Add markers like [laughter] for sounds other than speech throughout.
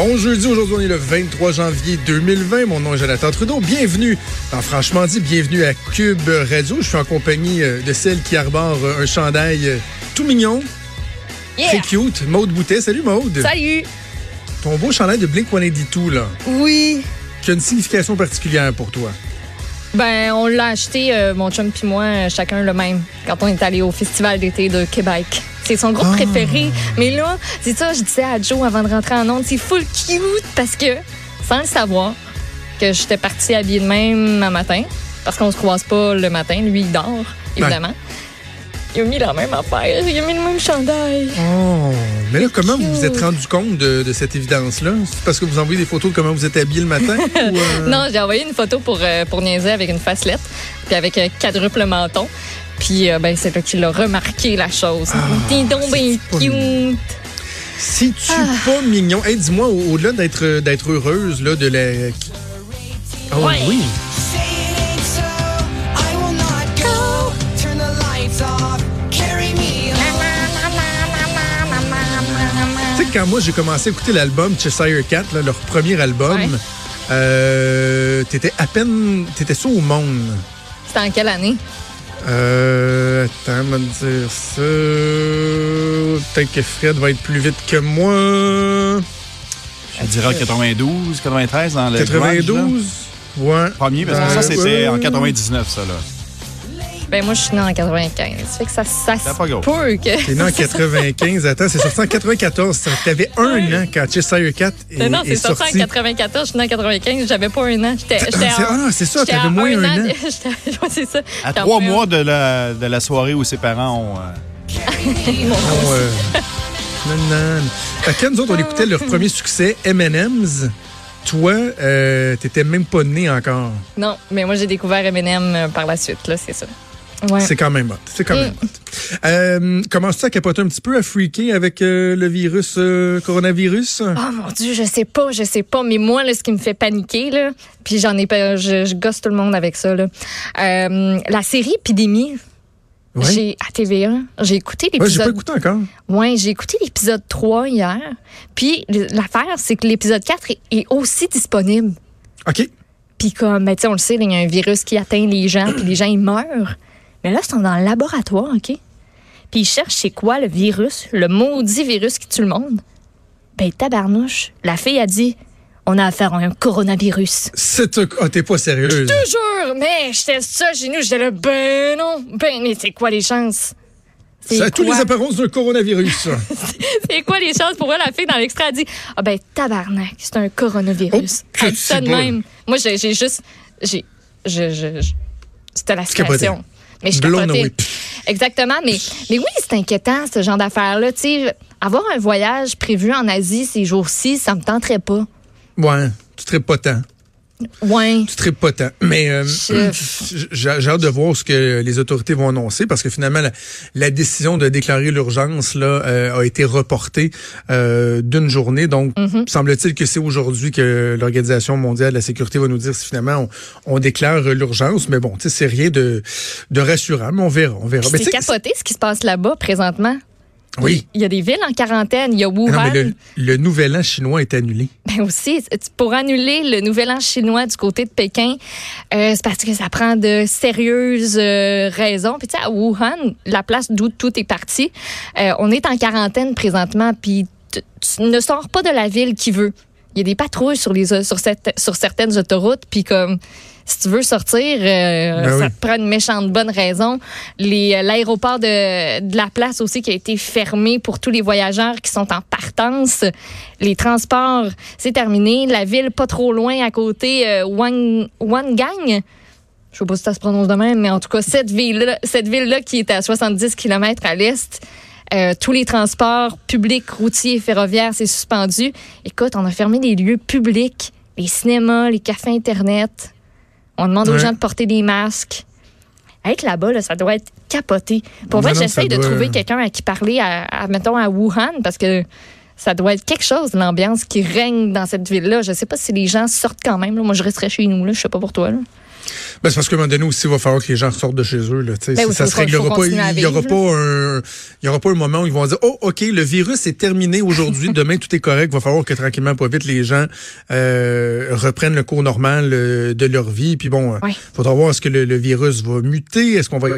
Bon jeudi, aujourd'hui on est le 23 janvier 2020. Mon nom est Jonathan Trudeau. Bienvenue dans Franchement dit, bienvenue à Cube Radio. Je suis en compagnie euh, de celle qui arbore euh, un chandail euh, tout mignon, Yeah. très cute, Maude Boutet. Salut Maude. Salut! Ton beau chandail de Blink-182 là, Oui. qui a une signification particulière pour toi. Ben, on l'a acheté, euh, mon chum puis moi, chacun le même, quand on est allé au Festival d'été de Québec. C'est son groupe Ah. préféré. Mais là, c'est ça, je disais à Joe avant de rentrer en onde, c'est full cute parce que, sans le savoir, que j'étais partie habillée de même un matin, parce qu'on se croise pas le matin, lui il dort, évidemment. Il a mis la même affaire, il a mis le même chandail. Oh, mais là, comment vous vous êtes rendu compte de, de cette évidence-là? C'est parce que vous envoyez des photos de comment vous êtes habillé le matin? [laughs] ou, euh, Non, j'ai envoyé une photo pour, euh, pour niaiser avec une facelette, puis avec un quadruple menton. Puis euh, ben, c'est là qu'il a remarqué la chose. T'es donc bien Ah, cute. Si tu Ah. pas mignon, hey, dis-moi, au- au-delà d'être d'être heureuse là, de la. Oh Ouais. oui. Tu sais, quand moi j'ai commencé à écouter l'album Cheshire Cat, là, leur premier album, Ouais. euh, t'étais à peine. T'étais ça au monde. C'était en quelle année? Euh, attends, me dire ça. Peut-être que Fred va être plus vite que moi. Je dirais en 92, 93 dans le grunge, là. 92? Ouais. Premier, parce que Euh, ça, c'était ouais. en 99, ça, là. Ben moi, je suis née en 95. Ça fait que ça, ça se peut que... T'es né en [laughs] 95. Attends, c'est sorti en 94. Ça- T'avais un an quand Cheshire Cat est, Mais non, est c'est sorti en 94. Je suis née en 95. J'avais pas un an. J'étais ah, c'est ça, t'avais moins un an. [laughs] [laughs] Ouais, c'est ça. À trois mois de la, de la soirée où ses parents ont... euh, On, euh, nan, nan. Fait que quand nous autres, on écoutait leur premier succès, M&M's. Toi, euh, t'étais même pas né encore. Non, mais moi, j'ai découvert Eminem euh, par la suite, là, c'est ça. Ouais. C'est quand même hot. C'est quand même hot. Euh, Commences-tu à capoter un petit peu, à freaker avec euh, le virus, euh, coronavirus? Oh mon Dieu, je sais pas, je sais pas. Mais moi, là, ce qui me fait paniquer, là, puis j'en ai pas, je, je gosse tout le monde avec ça, là. Euh, la série Épidémie, Ouais. j'ai à TVA, j'ai écouté Ouais, j'ai pas l'épisode. écouté encore. Ouais, j'ai écouté l'épisode 3 hier. Puis l'affaire, c'est que l'épisode 4 est, est aussi disponible. OK. Puis comme, ben, tu sais, on le sait, il y a un virus qui atteint les gens, puis les gens, ils meurent. Mais là, ils sont dans le laboratoire, OK? Puis ils cherchent c'est quoi le virus, le maudit virus qui tue le monde. Ben, tabarnouche, la fille a dit, on a affaire à un coronavirus. C'est un- Ah, t'es pas sérieuse. Toujours, mais j'étais ça chez nous, j'étais là, ben non, ben, mais c'est quoi les chances? Ça a C'est tous les apparences d'un coronavirus. [laughs] C'est quoi les chances pour vrai? La fille dans l'extrait a dit Ah ben tabarnak, c'est un coronavirus. Oh, Elle dit ça de même. Moi, j'ai juste. J'ai. Je, je, je- C'était la situation. Mais je Blown away. Exactement. Mais, mais oui, c'est inquiétant, ce genre d'affaires-là. Tu sais, avoir un voyage prévu en Asie ces jours-ci, ça me tenterait pas. Ouais, tu tripes pas tant. Ouais. Tu tripes pas tant. Mais euh, j'ai hâte de voir ce que les autorités vont annoncer parce que finalement, la, la décision de déclarer l'urgence là euh, a été reportée euh, d'une journée. Donc, Mm-hmm. semble-t-il que c'est aujourd'hui que l'Organisation mondiale de la sécurité va nous dire si finalement on, on déclare l'urgence. Mais bon, tu sais, c'est rien de, de rassurant. Mais on verra, on verra. C'est capoté ce qui se passe là-bas présentement. Oui. Il y a des villes en quarantaine. Il y a Ah Non, Wuhan. mais le, le nouvel an chinois est annulé. Ben aussi, c'est- pour annuler le nouvel an chinois du côté de Pékin, euh, c'est parce que ça prend de sérieuses euh, raisons. Puis tu sais, à Wuhan, la place d'où tout est parti, euh, on est en quarantaine présentement, puis tu ne sors pas de la ville qui veut. Il y a des patrouilles sur les sur cette sur certaines autoroutes, puis comme si tu veux sortir, euh, Ben ça oui. te prend une méchante bonne raison. Euh, l'aéroport de, de la place aussi qui a été fermé pour tous les voyageurs qui sont en partance. Les transports, c'est terminé. La ville pas trop loin à côté, euh, Wang, Wangang. Je sais pas si ça se prononce de même, mais en tout cas, cette ville-là, cette ville-là qui est à 70 km à l'est, euh, tous les transports publics, routiers et ferroviaires, c'est suspendu. Écoute, on a fermé les lieux publics, les cinémas, les cafés Internet. On demande aux gens de porter des masques. Être là-bas, là, ça doit être capoté. Pour ça j'essaye de doit- trouver quelqu'un à qui parler, à, à, mettons, à Wuhan, parce que ça doit être quelque chose, l'ambiance qui règne dans cette ville-là. Je sais pas si les gens sortent quand même. là. Moi, je resterais chez nous. Là. Je sais pas pour toi. Là. Ben, c'est parce qu'à un moment donné aussi, il va falloir que les gens sortent de chez eux. Là, tu sais. Ben oui, ça se réglera pas. Il y aura pas un, il y aura pas un moment où ils vont dire, oh, ok, le virus est terminé aujourd'hui, [laughs] demain tout est correct. Il va falloir que tranquillement, pas vite, les gens euh, reprennent le cours normal euh, de leur vie. Puis bon, il Ouais. faudra voir est-ce que le, le virus va muter, est-ce qu'on va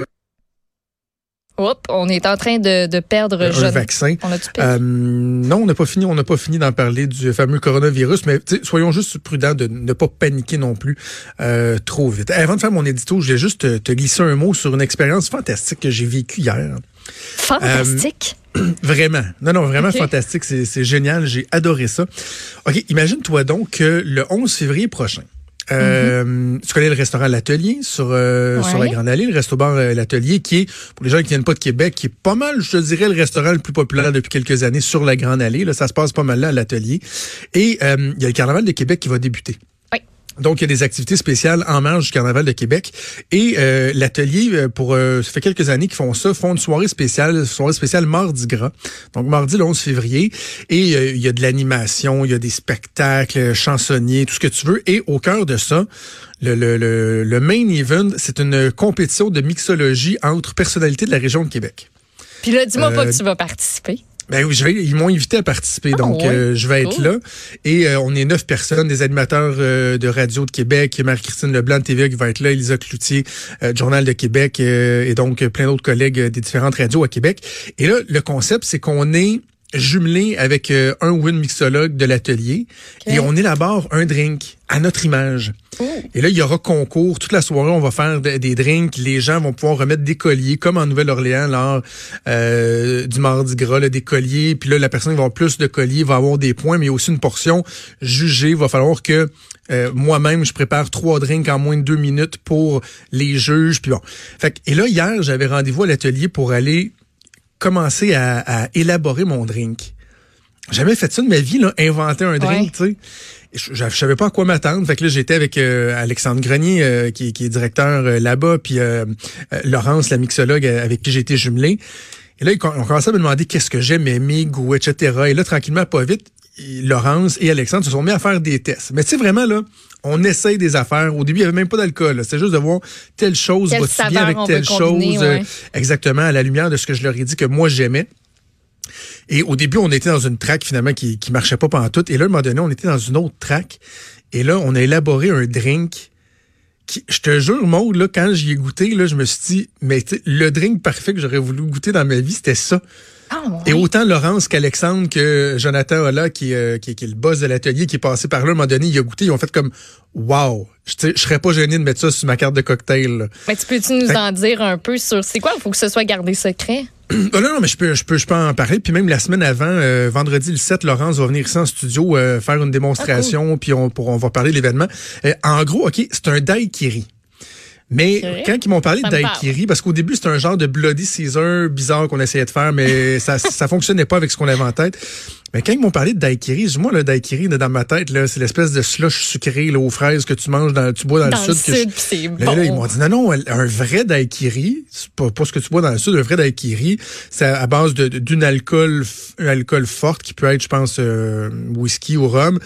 Oups, on est en train de, de perdre un vaccin. On perdu? Euh, non, on n'a pas fini. On n'a pas fini d'en parler du fameux coronavirus, mais soyons juste prudents de ne pas paniquer non plus euh, trop vite. Avant de faire mon édito, je vais juste te, te glisser un mot sur une expérience fantastique que j'ai vécue hier. Fantastique? [clears throat] Vraiment. Non, non, vraiment fantastique. C'est c'est génial. J'ai adoré ça. OK, imagine-toi donc que le 11 février prochain, euh, tu connais le restaurant L'Atelier sur, euh, Mhm. Ouais. sur la Grande Allée, le resto-bar euh, L'Atelier, qui est, pour les gens qui viennent pas de Québec, qui est pas mal, je te dirais, le restaurant le plus populaire depuis quelques années sur la Grande Allée. Là, ça se passe pas mal là à L'Atelier. Et euh, il y a le Carnaval de Québec qui va débuter. Donc, il y a des activités spéciales en marge du Carnaval de Québec. Et euh, l'atelier, euh, pour euh, ça fait quelques années qu'ils font ça, font une soirée spéciale, une soirée spéciale Mardi Gras. Donc, mardi le 11 février. Et euh, il y a de l'animation, il y a des spectacles, euh, chansonniers, tout ce que tu veux. Et au cœur de ça, le, le, le, le main event, c'est une compétition de mixologie entre personnalités de la région de Québec. Puis là, dis-moi pas euh, que tu vas participer. Ben oui, je vais, ils m'ont invité à participer, Ah, donc ouais? euh, je vais être Cool. là. Et euh, on est neuf personnes, des animateurs euh, de radio de Québec, Marie-Christine Leblanc de TVA qui va être là, Elisa Cloutier, euh, Journal de Québec, euh, et donc plein d'autres collègues des différentes radios à Québec. Et là, le concept, c'est qu'on est jumelé avec euh, un ou une mixologue de l'atelier et on élabore un drink à notre image. Et là, il y aura concours. Toute la soirée, on va faire de- des drinks. Les gens vont pouvoir remettre des colliers, comme en Nouvelle-Orléans, lors euh, du Mardi Gras, là, des colliers. Puis là, la personne qui va avoir plus de colliers va avoir des points, mais aussi une portion jugée. Il va falloir que euh, moi-même, je prépare trois drinks en moins de deux minutes pour les juges. Puis bon. Fait que- et là, hier, j'avais rendez-vous à l'atelier pour aller commencer à, à élaborer mon drink. Jamais fait ça de ma vie, là, inventer un drink, Ouais. tu sais. Je, je, je savais pas à quoi m'attendre. Fait que là, j'étais avec euh, Alexandre Grenier, euh, qui, qui est directeur euh, là-bas, puis Laurence, la mixologue avec qui j'ai été jumelé. Et là, on commençait à me demander qu'est-ce que j'aime, mes goûts, etc. Et là, tranquillement, pas vite, Laurence et Alexandre se sont mis à faire des tests. Mais tu sais, vraiment, là, on essaye des affaires. Au début, il n'y avait même pas d'alcool. C'était juste de voir telle chose va-tu bien avec telle combiner, chose. euh, exactement, à la lumière de ce que je leur ai dit que moi, j'aimais. Et au début, on était dans une track finalement qui, qui marchait pas pendant tout. Et là, à un moment donné, on était dans une autre track. Et là, on a élaboré un drink. Qui, je te jure, Maud, là, quand j'y ai goûté, là, je me suis dit, mais le drink parfait que j'aurais voulu goûter dans ma vie, c'était ça. Ah, Et autant Laurence qu'Alexandre que Jonathan Ola, qui, euh, qui, qui est le boss de l'atelier, qui est passé par là, à un moment donné, il a goûté, ils ont fait comme, wow, je je serais pas gêné de mettre ça sur ma carte de cocktail. là. Mais tu peux-tu nous Fait- en dire un peu sur c'est quoi? Il faut que ce soit gardé secret? [clears throat] Ah non, non, mais je peux, je peux, je peux en parler. Puis même la semaine avant, euh, vendredi le 7, Laurence va venir ici en studio euh, faire une démonstration, puis on, pour, on va parler de l'événement. Euh, en gros, OK, c'est un daiquiri. Mais quand ils m'ont parlé de daiquiri, parce qu'au début, c'était un genre de Bloody Caesar bizarre qu'on essayait de faire, mais [laughs] ça ça fonctionnait pas avec ce qu'on avait en tête. Mais quand ils m'ont parlé de daiquiri, moi, le daiquiri, dans ma tête, là, c'est l'espèce de slush sucré là, aux fraises que tu manges, dans, tu bois dans, Dans le le sud. je- sud, Là, là, ils m'ont dit non, non, un vrai daiquiri, c'est pas, pas ce que tu bois dans le sud, un vrai daiquiri, c'est à base d'une alcool, un alcool forte qui peut être, je pense, euh, whisky ou rhum,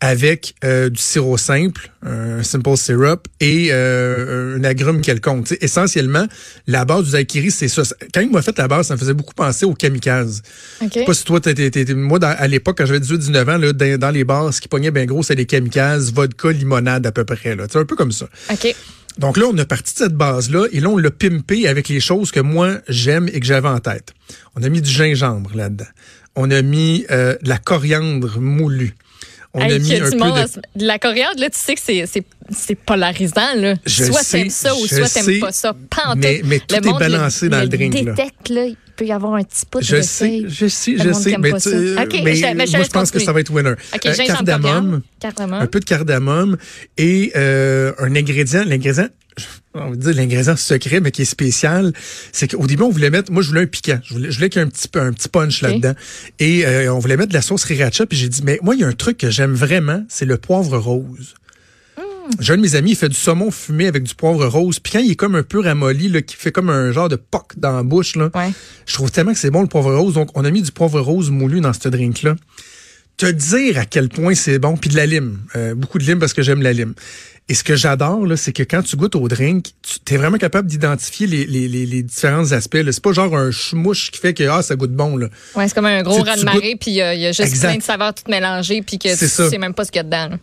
avec euh, du sirop simple, un simple syrup et euh, un agrume quelconque. Essentiellement, la base du daiquiri, c'est ça. Quand il m'a fait la base, ça me faisait beaucoup penser au kamikaze. OK. Je sais pas si toi, t'es- moi, dans- à l'époque, quand j'avais 18-19 ans, là, dans, dans les bars, ce qui pognait bien gros, c'était les kamikazes, vodka, limonade à peu près. Là. C'est un peu comme ça. OK. Donc là, on a parti de cette base-là et là, on l'a pimpé avec les choses que moi, j'aime et que j'avais en tête. On a mis du gingembre là-dedans. On a mis euh, de la coriandre moulue. On Hey, a mis un peu de... de la coriandre, là, tu sais que c'est- c'est c'est polarisant. Là. Je soit sais, t'aimes ça ou je soit t'aimes sais, pas ça. Mais- tout. est balancé dans le drink, là. détecte, là. Il peut y avoir un petit Je de sais, seuil. je sais, Le je sais, mais, tu- mais je- mais je moi, je pense que ça va être winner. OK, Euh, cardamome, cardamome. un peu de cardamome et euh, un ingrédient, l'ingrédient, on va dire l'ingrédient secret, mais qui est spécial, c'est qu'au début, on voulait mettre, moi, je voulais un piquant. Je voulais, je voulais qu'il y ait un petit, peu- un petit punch là-dedans. Et euh, on voulait mettre de la sauce sriracha, puis j'ai dit, mais moi, il y a un truc que j'aime vraiment, c'est le poivre rose. J'ai un de mes amis, il fait du saumon fumé avec du poivre rose. Puis quand il est comme un peu ramolli, là, qui fait comme un genre de poc dans la bouche, là, Ouais. je trouve tellement que c'est bon le poivre rose. Donc, on a mis du poivre rose moulu dans ce drink-là. Te dire à quel point c'est bon, puis de la lime. Euh, beaucoup de lime parce que j'aime la lime. Et ce que j'adore, là, c'est que quand tu goûtes au drink, tu es vraiment capable d'identifier les, les, les, les différents aspects. là. C'est pas genre un chmouche qui fait que ah, ça goûte bon. Là. Ouais, c'est comme un gros Tu- tu raz-de-marée, puis euh, il y a juste Exact. plein de saveurs toutes mélangées, puis que C'est tu ça. sais même pas ce qu'il y a dedans. là.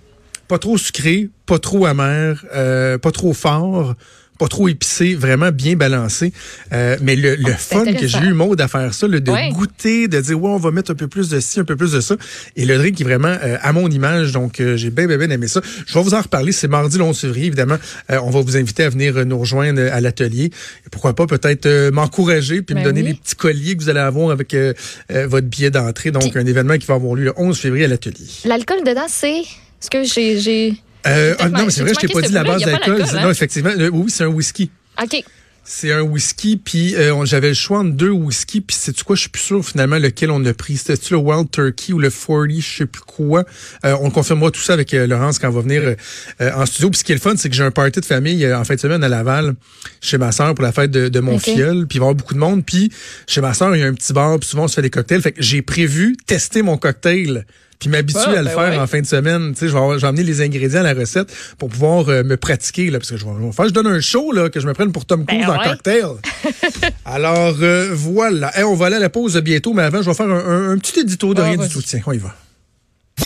Pas trop sucré, pas trop amer, euh, pas trop fort, pas trop épicé, vraiment bien balancé. Euh, mais le, le Ah, fun que j'ai eu, Maud, à faire ça, là, de goûter, de dire, ouais, on va mettre un peu plus de ci, un peu plus de ça. Et le drink est vraiment euh, à mon image, donc euh, j'ai bien, bien, bien aimé ça. Je vais vous en reparler, c'est mardi le 11 février, évidemment. Euh, on va vous inviter à venir euh, nous rejoindre euh, à l'atelier. Pourquoi pas peut-être euh, m'encourager puis Ben me donner oui. les petits colliers que vous allez avoir avec votre billet d'entrée. Donc, Puis- un événement qui va avoir lieu le 11 février à l'atelier. L'alcool dedans, c'est. Est-ce que j'ai. Euh, ah, non, mais ma- c'est vrai, je t'ai pas dit la base d'alcool. hein? Non, effectivement, euh, oui, c'est un whisky. OK. C'est un whisky, puis euh, j'avais le choix entre deux whisky, puis c'est quoi, je suis plus sûr finalement lequel on a pris. C'était-tu le Wild Turkey ou le 40, je sais plus quoi? Euh, on confirmera tout ça avec euh, Laurence quand on va venir euh, euh, en studio. Puis ce qui est le fun, c'est que j'ai un party de famille euh, en fin de semaine à Laval chez ma sœur pour la fête de, de mon Ok. filleul, puis il va y avoir beaucoup de monde. Puis chez ma sœur, il y a un petit bar, puis souvent on se fait des cocktails. Fait que j'ai prévu tester mon cocktail. Puis m'habituer Ah, à le ben faire ouais. en fin de semaine. Tu sais, je vais, amener les ingrédients à la recette pour pouvoir euh, me pratiquer, là, parce que je vais, je vais faire, je donne un show, là, que je me prenne pour Tom Cruise Ben en ouais. cocktail. [laughs] Alors, euh, voilà. Hey, on va aller à la pause bientôt, mais avant, je vais faire un, un- un petit édito de Ah, rien du. Tiens, on y va.